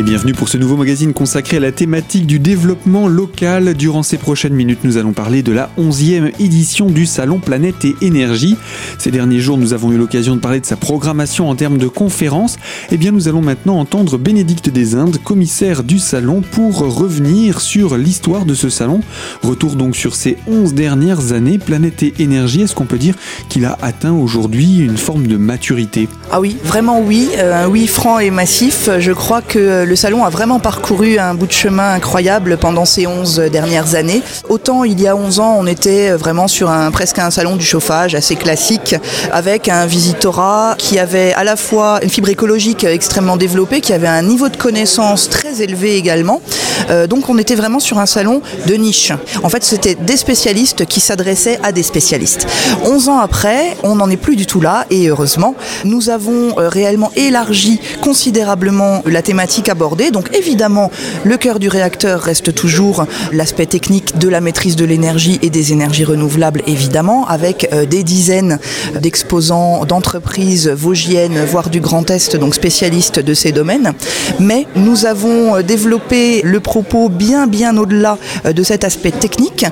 Et bienvenue pour ce nouveau magazine consacré à la thématique du développement local. Durant ces prochaines minutes, nous allons parler de la 11e édition du Salon Planète et Énergie. Ces derniers jours, nous avons eu l'occasion de parler de sa programmation en termes de conférences. Eh bien, nous allons maintenant entendre Bénédicte des Indes, commissaire du salon, pour revenir sur l'histoire de ce salon. Retour donc sur ces 11 dernières années. Planète et Énergie, est-ce qu'on peut dire qu'il a atteint aujourd'hui une forme de maturité? Ah oui, vraiment oui. Euh, oui franc et massif. Je crois que le salon a vraiment parcouru un bout de chemin incroyable pendant ces 11 dernières années. Autant il y a 11 ans, on était vraiment sur un presque un salon du chauffage assez classique avec un visitorat qui avait à la fois une fibre écologique extrêmement développée, qui avait un niveau de connaissance très élevé également. Euh, donc on était vraiment sur un salon de niche. En fait, c'était des spécialistes qui s'adressaient à des spécialistes. 11 ans après, on n'en est plus du tout là et heureusement, nous avons euh, réellement élargi considérablement la thématique Donc évidemment, le cœur du réacteur reste toujours l'aspect technique de la maîtrise de l'énergie et des énergies renouvelables, évidemment, avec euh, des dizaines d'exposants d'entreprises vosgiennes, voire du Grand Est, donc spécialistes de ces domaines. Mais nous avons euh, développé le propos bien, bien au-delà euh, de cet aspect technique,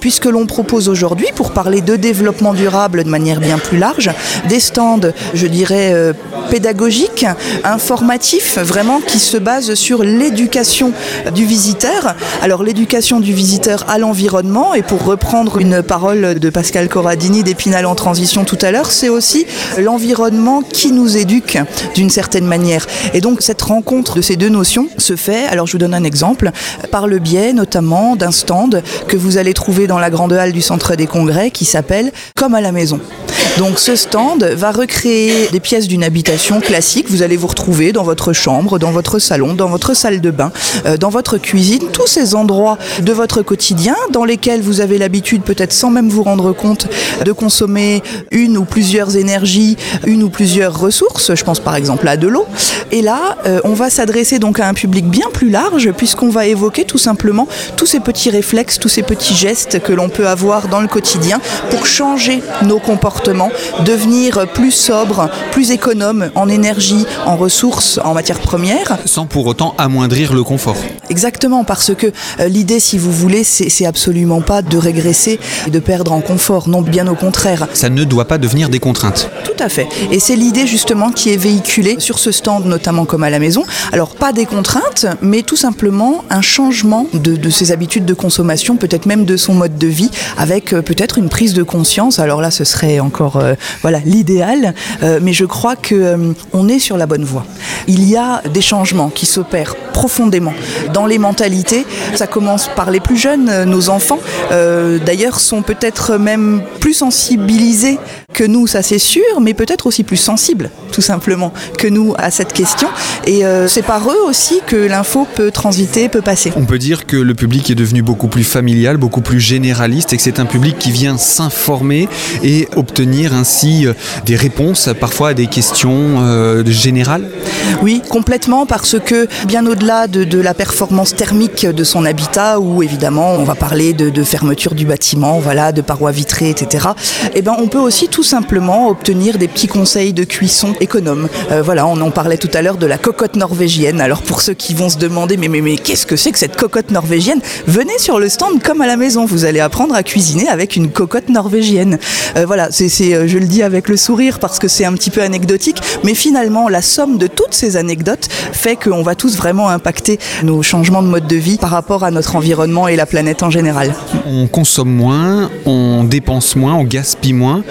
puisque l'on propose aujourd'hui, pour parler de développement durable de manière bien plus large, des stands, je dirais, pédagogiques, informatifs, vraiment qui se basent sur l'éducation du visiteur. Alors l'éducation du visiteur à l'environnement, et pour reprendre une parole de Pascal Corradini d'Épinal en transition tout à l'heure, c'est aussi l'environnement qui nous éduque d'une certaine manière. Et donc cette rencontre de ces deux notions se fait, alors je vous donne un exemple, par le biais notamment d'un stand que vous allez trouver dans la grande halle du centre des congrès qui s'appelle Comme à la maison. Donc ce stand va recréer des pièces d'une habitation classique. Vous allez vous retrouver dans votre chambre, dans votre salon, dans votre salle de bain, euh, dans votre cuisine, tous ces endroits de votre quotidien dans lesquels vous avez l'habitude, peut-être sans même vous rendre compte, de consommer une ou plusieurs énergies, une ou plusieurs ressources. Je pense par exemple à de l'eau. Et là, euh, on va s'adresser donc à un public bien plus large puisqu'on va évoquer tout simplement tous ces petits réflexes, tous ces petits gestes que l'on peut avoir dans le quotidien pour changer nos comportements, devenir plus sobre, plus économe en énergie, en ressources, en matières premières. Pour autant amoindrir le confort. Exactement, parce que euh, l'idée, si vous voulez, c'est absolument pas de régresser et de perdre en confort, non, bien au contraire. Ça ne doit pas devenir des contraintes. Tout à fait. Et c'est l'idée justement qui est véhiculée sur ce stand, notamment comme à la maison. Alors, pas des contraintes, mais tout simplement un changement de, de ses habitudes de consommation, peut-être même de son mode de vie, avec euh, peut-être une prise de conscience. Alors là, ce serait encore euh, voilà l'idéal, mais je crois que on est sur la bonne voie. Il y a des changements qui s'opèrent profondément dans les mentalités. Ça commence par les plus jeunes, euh, nos enfants. Euh, D'ailleurs, sont peut-être même plus sensibilisés que nous, ça c'est sûr, mais peut-être aussi plus sensibles, tout simplement, que nous à cette question. Et euh, c'est par eux aussi que l'info peut transiter, peut passer. On peut dire que le public est devenu beaucoup plus familial, beaucoup plus généraliste et que c'est un public qui vient s'informer et obtenir ainsi euh, des réponses parfois à des questions euh, générales. Oui, complètement, parce que bien au-delà de, de, la performance thermique de son habitat, où évidemment on va parler de, de fermeture du bâtiment, voilà, de parois vitrées, etc. Eh ben, on peut aussi tout simplement obtenir des petits conseils de cuisson économes. Euh, voilà, on en parlait tout à l'heure de la cocotte norvégienne. Alors pour ceux qui vont se demander, mais, mais, mais qu'est-ce que c'est que cette cocotte norvégienne? Venez sur le stand comme à la maison. Vous allez apprendre à cuisiner avec une cocotte norvégienne. Euh, voilà, c'est, je le dis avec le sourire parce que c'est un petit peu anecdotique, mais finalement la somme de toutes ces anecdotes fait qu'on va tous vraiment impacter nos changements de mode de vie par rapport à notre environnement et la planète en général. On consomme moins, on dépense moins, on gaspille moins,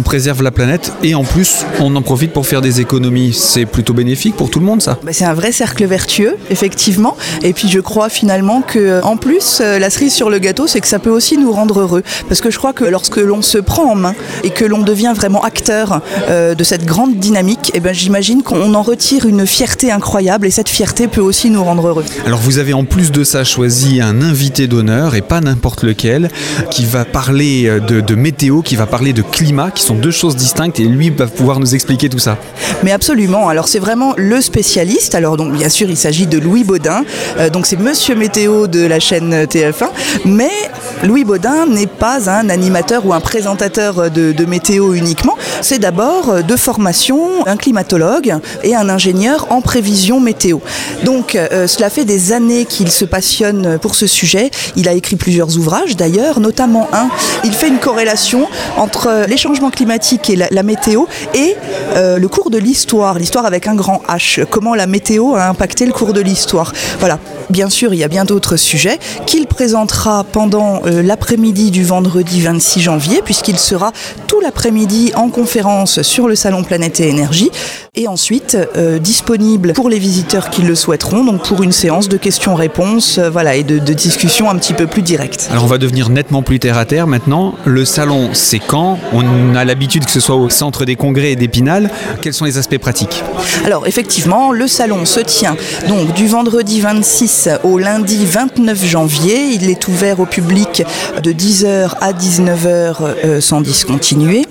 préserve la planète et en plus on en profite pour faire des économies. C'est plutôt bénéfique pour tout le monde ça bah, C'est un vrai cercle vertueux, effectivement. Et puis je crois finalement que en plus la cerise sur le gâteau, c'est que ça peut aussi nous rendre heureux. Parce que je crois que lorsque l'on se prend en main et que l'on devient vraiment acteur euh, de cette grande dynamique, eh ben, j'imagine qu'on en retire une fierté incroyable et cette fierté peut aussi nous rendre heureux. Alors vous avez en plus de ça choisi un invité d'honneur et pas n'importe lequel qui va parler de, de météo, qui va parler de climat, qui sont deux choses distinctes et lui va pouvoir nous expliquer tout ça. Mais absolument, alors c'est vraiment le spécialiste, alors donc bien sûr il s'agit de Louis Baudin, euh, donc c'est Monsieur Météo de la chaîne TF1, mais Louis Baudin n'est pas un animateur ou un présentateur de, météo uniquement, c'est d'abord de formation un climatologue et un ingénieur en prévision météo. Donc euh, cela fait des années qu'il se passionne pour ce sujet. Il a écrit plusieurs ouvrages d'ailleurs, notamment un. Il fait une corrélation entre les changements climatiques et la, la météo et euh, le cours de l'histoire, l'histoire avec un grand H. Comment la météo a impacté le cours de l'histoire. Voilà. Bien sûr, il y a bien d'autres sujets qu'il présentera pendant euh, l'après-midi du vendredi 26 janvier, puisqu'il sera tout l'après-midi en conférence sur le salon Planète et Énergie, et ensuite euh, disponible pour les visiteurs qui le souhaiteront, donc pour une séance de questions-réponses, euh, voilà, et de, de discussions un petit peu plus directes. Alors on va devenir nettement plus terre à terre maintenant. Le salon, c'est quand? On a l'habitude que ce soit au centre des congrès et d'Épinal. Quels sont les aspects pratiques? Alors effectivement, le salon se tient donc du vendredi 26 au lundi 29 janvier. Il est ouvert au public de 10h à 19h euh, sans discontinuer.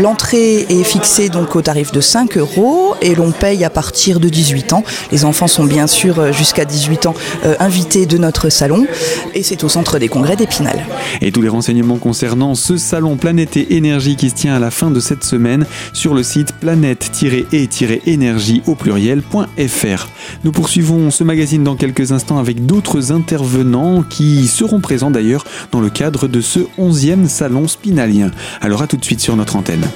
L'entrée est fixée donc au tarif de 5 euros et l'on paye à partir de 18 ans. Les enfants sont bien sûr euh, jusqu'à 18 ans euh, invités de notre salon et c'est au centre des congrès d'Épinal. Et tous les renseignements concernant ce salon Planète et Énergie qui se tient à la fin de cette semaine sur le site planète-et-énergie au pluriel.fr. Nous poursuivons ce magazine dans quelques instants avec d'autres intervenants qui seront présents d'ailleurs dans le cadre de ce 11e salon spinalien. Alors à tout de suite sur notre antenne.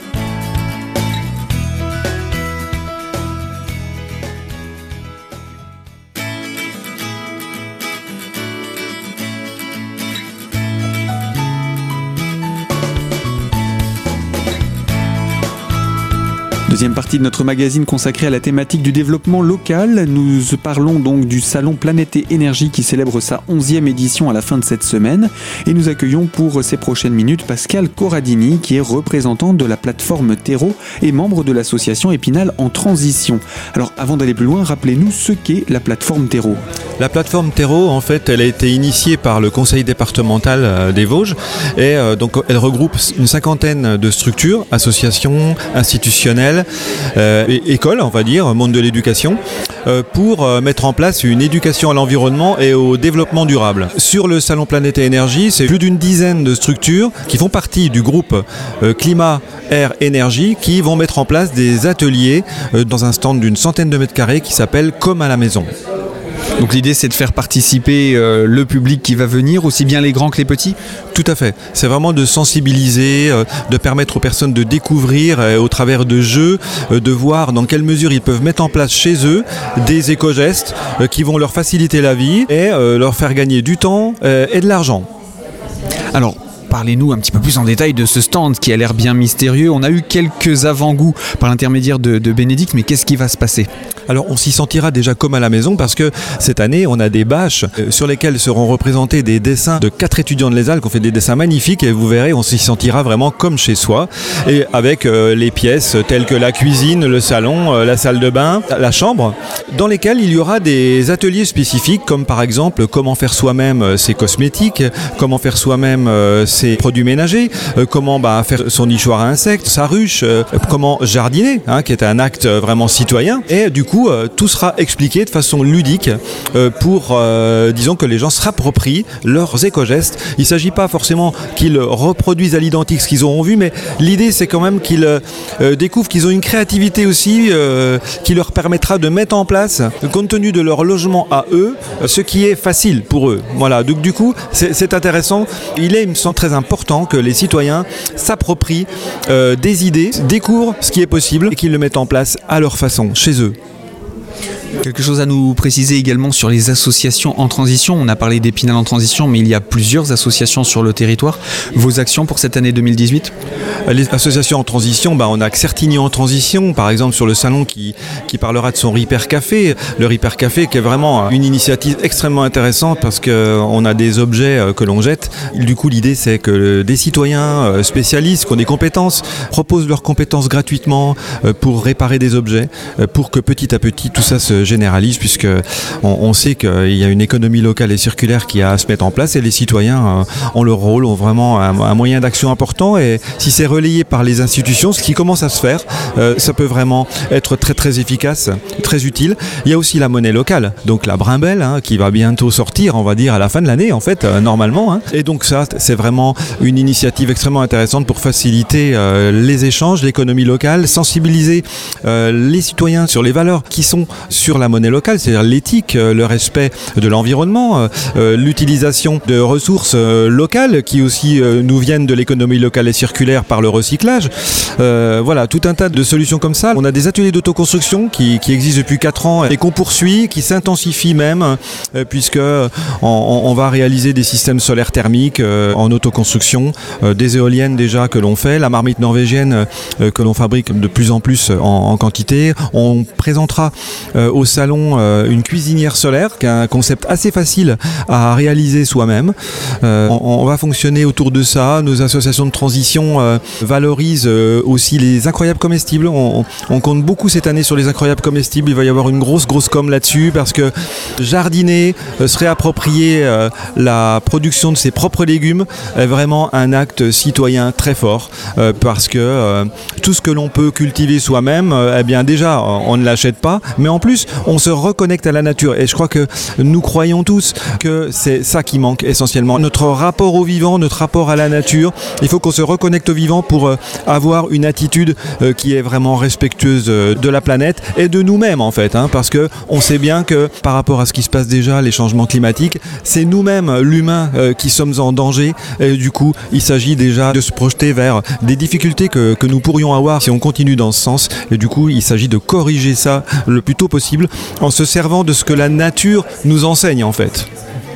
Deuxième partie de notre magazine consacrée à la thématique du développement local. Nous parlons donc du salon Planète et Énergie qui célèbre sa 11e édition à la fin de cette semaine. Et nous accueillons pour ces prochaines minutes Pascal Corradini qui est représentant de la plateforme Terreau et membre de l'association Épinal en transition. Alors avant d'aller plus loin, rappelez-nous ce qu'est la plateforme Terreau. La plateforme Terreau, en fait, elle a été initiée par le conseil départemental des Vosges et euh, donc elle regroupe une cinquantaine de structures, associations, institutionnelles, euh, école, on va dire, monde de l'éducation, euh, pour euh, mettre en place une éducation à l'environnement et au développement durable. Sur le Salon Planète et Énergie, c'est plus d'une dizaine de structures qui font partie du groupe Climat, Air, Énergie qui vont mettre en place des ateliers dans un stand d'une centaine de mètres carrés qui s'appelle Comme à la maison. Donc l'idée c'est de faire participer euh, le public qui va venir, aussi bien les grands que les petits Tout à fait. C'est vraiment de sensibiliser, euh, de permettre aux personnes de découvrir euh, au travers de jeux, de voir dans quelle mesure ils peuvent mettre en place chez eux des éco-gestes qui vont leur faciliter la vie et leur faire gagner du temps et de l'argent. Alors, parlez-nous un petit peu plus en détail de ce stand qui a l'air bien mystérieux. On a eu quelques avant-goûts par l'intermédiaire de Bénédicte, mais qu'est-ce qui va se passer? Alors on s'y sentira déjà comme à la maison parce que cette année on a des bâches euh, sur lesquelles seront représentés des dessins de quatre étudiants de l'ESAL qui ont fait des dessins magnifiques et vous verrez on s'y sentira vraiment comme chez soi et avec euh, les pièces telles que la cuisine, le salon, euh, la salle de bain, la chambre dans lesquelles il y aura des ateliers spécifiques comme par exemple comment faire soi-même ses cosmétiques, comment faire soi-même ses produits ménagers, comment bah, faire son nichoir à insectes, sa ruche, comment jardiner, hein, qui est un acte vraiment citoyen. Et du coup, euh, tout sera expliqué de façon ludique euh, pour, euh, disons, que les gens se rapproprient leurs éco-gestes. Il ne s'agit pas forcément qu'ils reproduisent à l'identique ce qu'ils auront vu, mais l'idée c'est quand même qu'ils découvrent qu'ils ont une créativité aussi qui leur permettra de mettre en place, compte tenu de leur logement à eux, ce qui est facile pour eux. Voilà, donc du coup, c'est intéressant. Il est, il me semble, très important que les citoyens s'approprient des idées, découvrent ce qui est possible et qu'ils le mettent en place à leur façon, chez eux. Quelque chose à nous préciser également sur les associations en transition. On a parlé d'Épinal en transition, mais il y a plusieurs associations sur le territoire. Vos actions pour cette année 2018 Les associations en transition, bah, on a Certigny en transition, par exemple sur le salon qui, parlera de son Repair Café. Le Repair Café qui est vraiment une initiative extrêmement intéressante parce qu'on a des objets euh, que l'on jette. Du coup, l'idée c'est que des citoyens euh, spécialistes qui ont des compétences proposent leurs compétences gratuitement euh, pour réparer des objets, euh, pour que petit à petit tout ça se généralise puisque on, sait qu'il y a une économie locale et circulaire qui a à se mettre en place et les citoyens ont leur rôle, ont vraiment un, moyen d'action important et si c'est relayé par les institutions, ce qui commence à se faire, ça peut vraiment être très très efficace, très utile. Il y a aussi la monnaie locale, donc la brimbelle hein, qui va bientôt sortir, on va dire à la fin de l'année en fait, normalement. Hein. Et donc ça, c'est vraiment une initiative extrêmement intéressante pour faciliter les échanges, l'économie locale, sensibiliser les citoyens sur les valeurs qui sont sur la monnaie locale, c'est-à-dire l'éthique, euh, le respect de l'environnement, euh, euh, l'utilisation de ressources locales qui aussi nous viennent de l'économie locale et circulaire par le recyclage. voilà, tout un tas de solutions comme ça. On a des ateliers d'autoconstruction qui, existent depuis 4 ans et qu'on poursuit, qui s'intensifient même, puisque on, va réaliser des systèmes solaires thermiques en autoconstruction, des éoliennes déjà que l'on fait, la marmite norvégienne que l'on fabrique de plus en plus en, en quantité. On présentera euh, au salon euh, une cuisinière solaire, qui est un concept assez facile à réaliser soi-même. Euh, on, va fonctionner autour de ça. Nos associations de transition valorisent aussi les incroyables comestibles. On, compte beaucoup cette année sur les incroyables comestibles. Il va y avoir une grosse, grosse com là-dessus parce que jardiner, se réapproprier la production de ses propres légumes est vraiment un acte citoyen très fort parce que tout ce que l'on peut cultiver soi-même, eh bien déjà, on ne l'achète pas, mais en plus, on se reconnecte à la nature. Et je crois que nous croyons tous que c'est ça qui manque essentiellement. Notre rapport au vivant, notre rapport à la nature. Il faut qu'on se reconnecte au vivant pour euh, avoir une attitude euh, qui est vraiment respectueuse euh, de la planète et de nous-mêmes en fait. Hein, parce que on sait bien que par rapport à ce qui se passe déjà, les changements climatiques, c'est nous-mêmes, l'humain, qui sommes en danger. Et du coup, il s'agit déjà de se projeter vers des difficultés que, que nous pourrions avoir si on continue dans ce sens. Et du coup, il s'agit de corriger ça le plus tôt possible en se servant de ce que la nature nous enseigne en fait.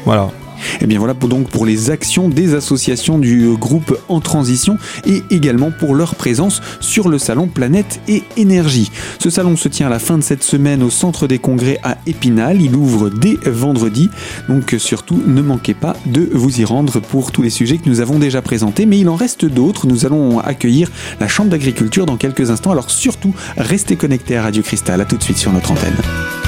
Voilà. Et eh bien voilà pour, donc pour les actions des associations du groupe En Transition et également pour leur présence sur le salon Planète et Énergie. Ce salon se tient à la fin de cette semaine au centre des congrès à Épinal. Il ouvre dès vendredi. Donc surtout ne manquez pas de vous y rendre pour tous les sujets que nous avons déjà présentés. Mais il en reste d'autres. Nous allons accueillir la Chambre d'agriculture dans quelques instants. Alors surtout restez connectés à Radio Cristal. A tout de suite sur notre antenne.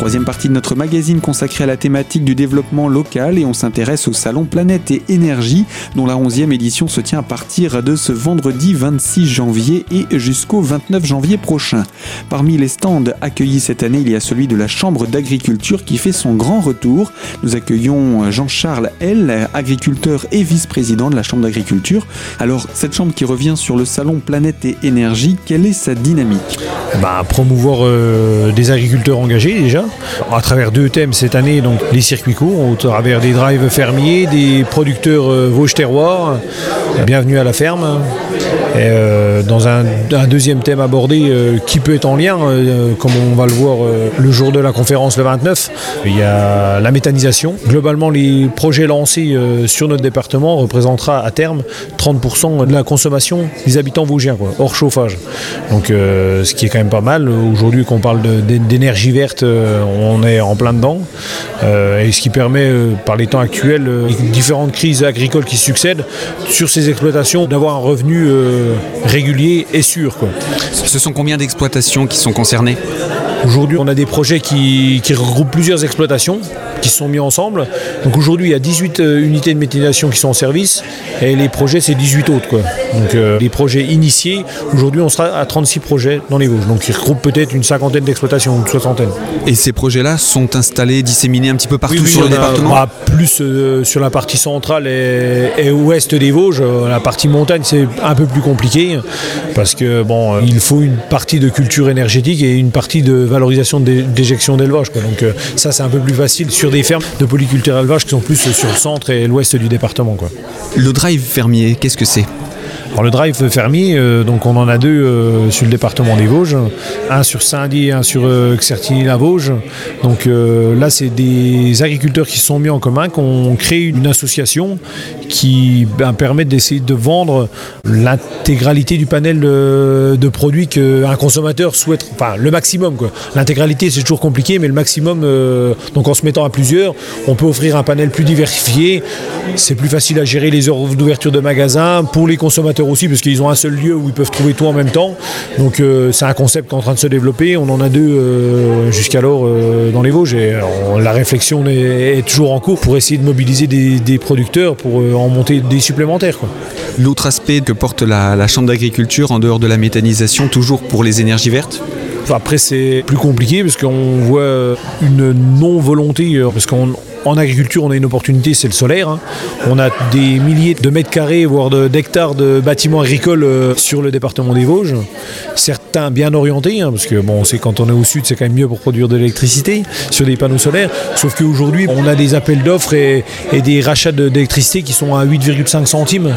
Troisième partie de notre magazine consacrée à la thématique du développement local et on s'intéresse au salon Planète et Énergie dont la 11e édition se tient à partir de ce vendredi 26 janvier et jusqu'au 29 janvier prochain. Parmi les stands accueillis cette année, il y a celui de la Chambre d'agriculture qui fait son grand retour. Nous accueillons Jean-Charles L, agriculteur et vice-président de la Chambre d'agriculture. Alors, cette chambre qui revient sur le salon Planète et Énergie, quelle est sa dynamique? Bah, Promouvoir euh, des agriculteurs engagés déjà, à travers deux thèmes cette année, donc les circuits courts, au travers des drives fermiers, des producteurs euh, Vosges Terroir, bienvenue à la ferme. Et, euh, dans un, deuxième thème abordé euh, qui peut être en lien, comme on va le voir le jour de la conférence le 29, il y a la méthanisation. Globalement, les projets lancés sur notre département représentera à terme 30% de la consommation des habitants vosgiens, hors chauffage. Donc ce qui est quand même pas mal. Aujourd'hui qu'on parle d'énergie verte, on est en plein dedans. Euh, et ce qui permet, euh, par les temps actuels, euh, différentes crises agricoles qui succèdent, sur ces exploitations, d'avoir un revenu régulier et sûr. Ce sont combien d'exploitations qui sont concernées? Aujourd'hui, on a des projets qui, regroupent plusieurs exploitations qui se sont mis ensemble. Donc aujourd'hui, il y a 18 unités de méthanisation qui sont en service et les projets, c'est 18 autres. Quoi. Donc les projets initiés, aujourd'hui, on sera à 36 projets dans les Vosges. Donc ils regroupent peut-être une cinquantaine d'exploitations, une soixantaine. Et ces projets-là sont installés, disséminés un petit peu partout sur le département bah, Plus euh, sur la partie centrale et, ouest des Vosges. La partie montagne, c'est un peu plus compliqué parce que bon, euh, il faut une partie de culture énergétique et une partie de valorisation d'éjection d'élevage. Donc euh, ça, c'est un peu plus facile sur des fermes de polyculture élevage qui sont plus sur le centre et l'ouest du département. Quoi. Le drive fermier, qu'est-ce que c'est? Alors le drive fermier, euh, donc on en a deux euh, sur le département des Vosges, un sur Saint-Dié un sur euh, la vosges Donc là, c'est des agriculteurs qui se sont mis en commun, qui ont créé une association qui ben, permet d'essayer de vendre l'intégralité du panel de, produits qu'un consommateur souhaite, enfin le maximum. L'intégralité, c'est toujours compliqué, mais le maximum, donc en se mettant à plusieurs, on peut offrir un panel plus diversifié. C'est plus facile à gérer les heures d'ouverture de magasins pour les consommateurs aussi, parce qu'ils ont un seul lieu où ils peuvent trouver tout en même temps. Donc euh, c'est un concept qui est en train de se développer. On en a deux euh, jusqu'alors euh, dans les Vosges. Et la réflexion est, est toujours en cours pour essayer de mobiliser des, des producteurs pour en monter des supplémentaires. L'autre aspect que porte la, la Chambre d'agriculture, en dehors de la méthanisation, toujours pour les énergies vertes? Après, c'est plus compliqué parce qu'on voit une non-volonté, parce qu'en en agriculture, on a une opportunité, c'est le solaire. hein. On a des milliers de mètres carrés, voire d'hectares de, bâtiments agricoles euh, sur le département des Vosges. Certains bien orientés, hein, parce que bon, c'est quand on est au sud, c'est quand même mieux pour produire de l'électricité sur des panneaux solaires. Sauf qu'aujourd'hui, on a des appels d'offres et, des rachats d'électricité qui sont à 8,5 centimes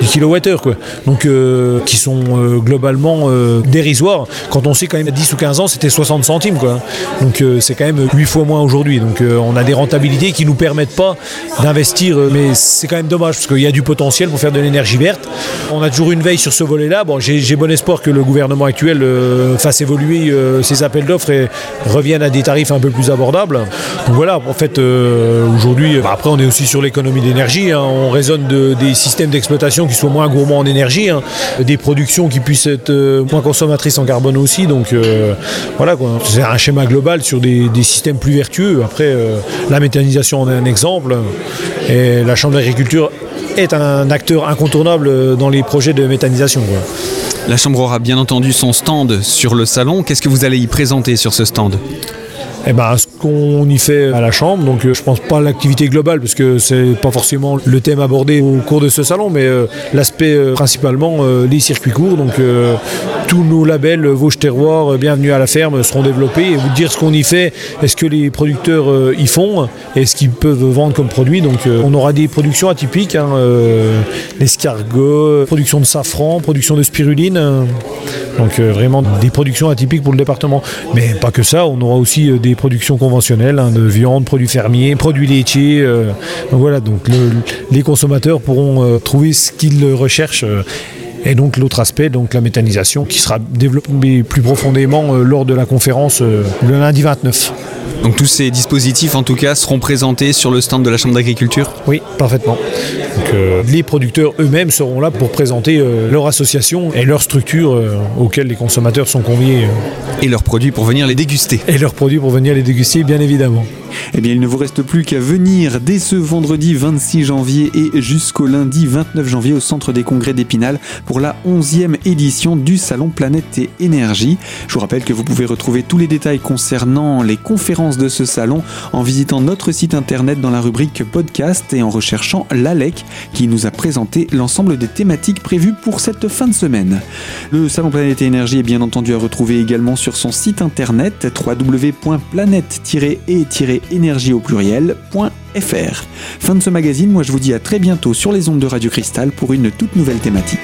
du kilowattheure, quoi. Donc, euh, qui sont euh, globalement euh, dérisoires. Quand on sait quand même, il y a 10 ou 15 ans, c'était 60 centimes, quoi. Donc, c'est quand même 8 fois moins aujourd'hui. Donc, on a des rentabilités qui nous permettent pas d'investir, mais c'est quand même dommage parce qu'il y a du potentiel pour faire de l'énergie verte. On a toujours une veille sur ce volet-là. Bon, j'ai bon espoir que le gouvernement actuel fasse évoluer ses appels d'offres et revienne à des tarifs un peu plus abordables. Donc voilà, en fait, aujourd'hui, bah, après, on est aussi sur l'économie d'énergie. hein. On raisonne de- des systèmes d'exploitation qui soient moins gourmands en énergie, hein. des productions qui puissent être euh, moins consommatrices en carbone aussi. Donc euh, voilà, c'est un schéma global sur des, systèmes plus vertueux. Après, euh, la méthanisation en est un exemple. Et la Chambre d'agriculture est un acteur incontournable dans les projets de méthanisation. La Chambre aura bien entendu son stand sur le salon. Qu'est-ce que vous allez y présenter sur ce stand? Eh ben, ce qu'on y fait à la chambre, donc euh, je pense pas à l'activité globale parce que c'est pas forcément le thème abordé au cours de ce salon, mais euh, l'aspect euh, principalement les circuits courts. Donc tous nos labels Vosges Terroir, euh, Bienvenue à la ferme seront développés et vous dire ce qu'on y fait, est-ce que les producteurs euh, y font, et ce qu'ils peuvent vendre comme produit. Donc euh, on aura des productions atypiques, hein, l'escargot, production de safran, production de spiruline. donc vraiment des productions atypiques pour le département. Mais pas que ça, on aura aussi des productions conventionnelles hein, de viande, produits fermiers, produits laitiers. donc voilà, donc le- les consommateurs pourront trouver ce qu'ils recherchent. Et donc l'autre aspect, donc la méthanisation, qui sera développée plus profondément euh, lors de la conférence euh, le lundi 29. Donc tous ces dispositifs, en tout cas, seront présentés sur le stand de la Chambre d'agriculture? Oui, parfaitement. Donc, les producteurs eux-mêmes seront là pour présenter euh, leur association et leur structure euh, auxquelles les consommateurs sont conviés euh, et leurs produits pour venir les déguster. et leurs produits pour venir les déguster, bien évidemment. Eh bien, il ne vous reste plus qu'à venir dès ce vendredi 26 janvier et jusqu'au lundi 29 janvier au Centre des Congrès d'Épinal pour la 11e édition du Salon Planète et Énergie. Je vous rappelle que vous pouvez retrouver tous les détails concernant les conférences de ce salon en visitant notre site internet dans la rubrique podcast et en recherchant l'ALEC qui nous a présenté l'ensemble des thématiques prévues pour cette fin de semaine. Le Salon Planète et Énergie est bien entendu à retrouver également sur son site internet www.planète-et-énergie au pluriel.fr. Fin de ce magazine, moi je vous dis à très bientôt sur les ondes de Radio Cristal pour une toute nouvelle thématique.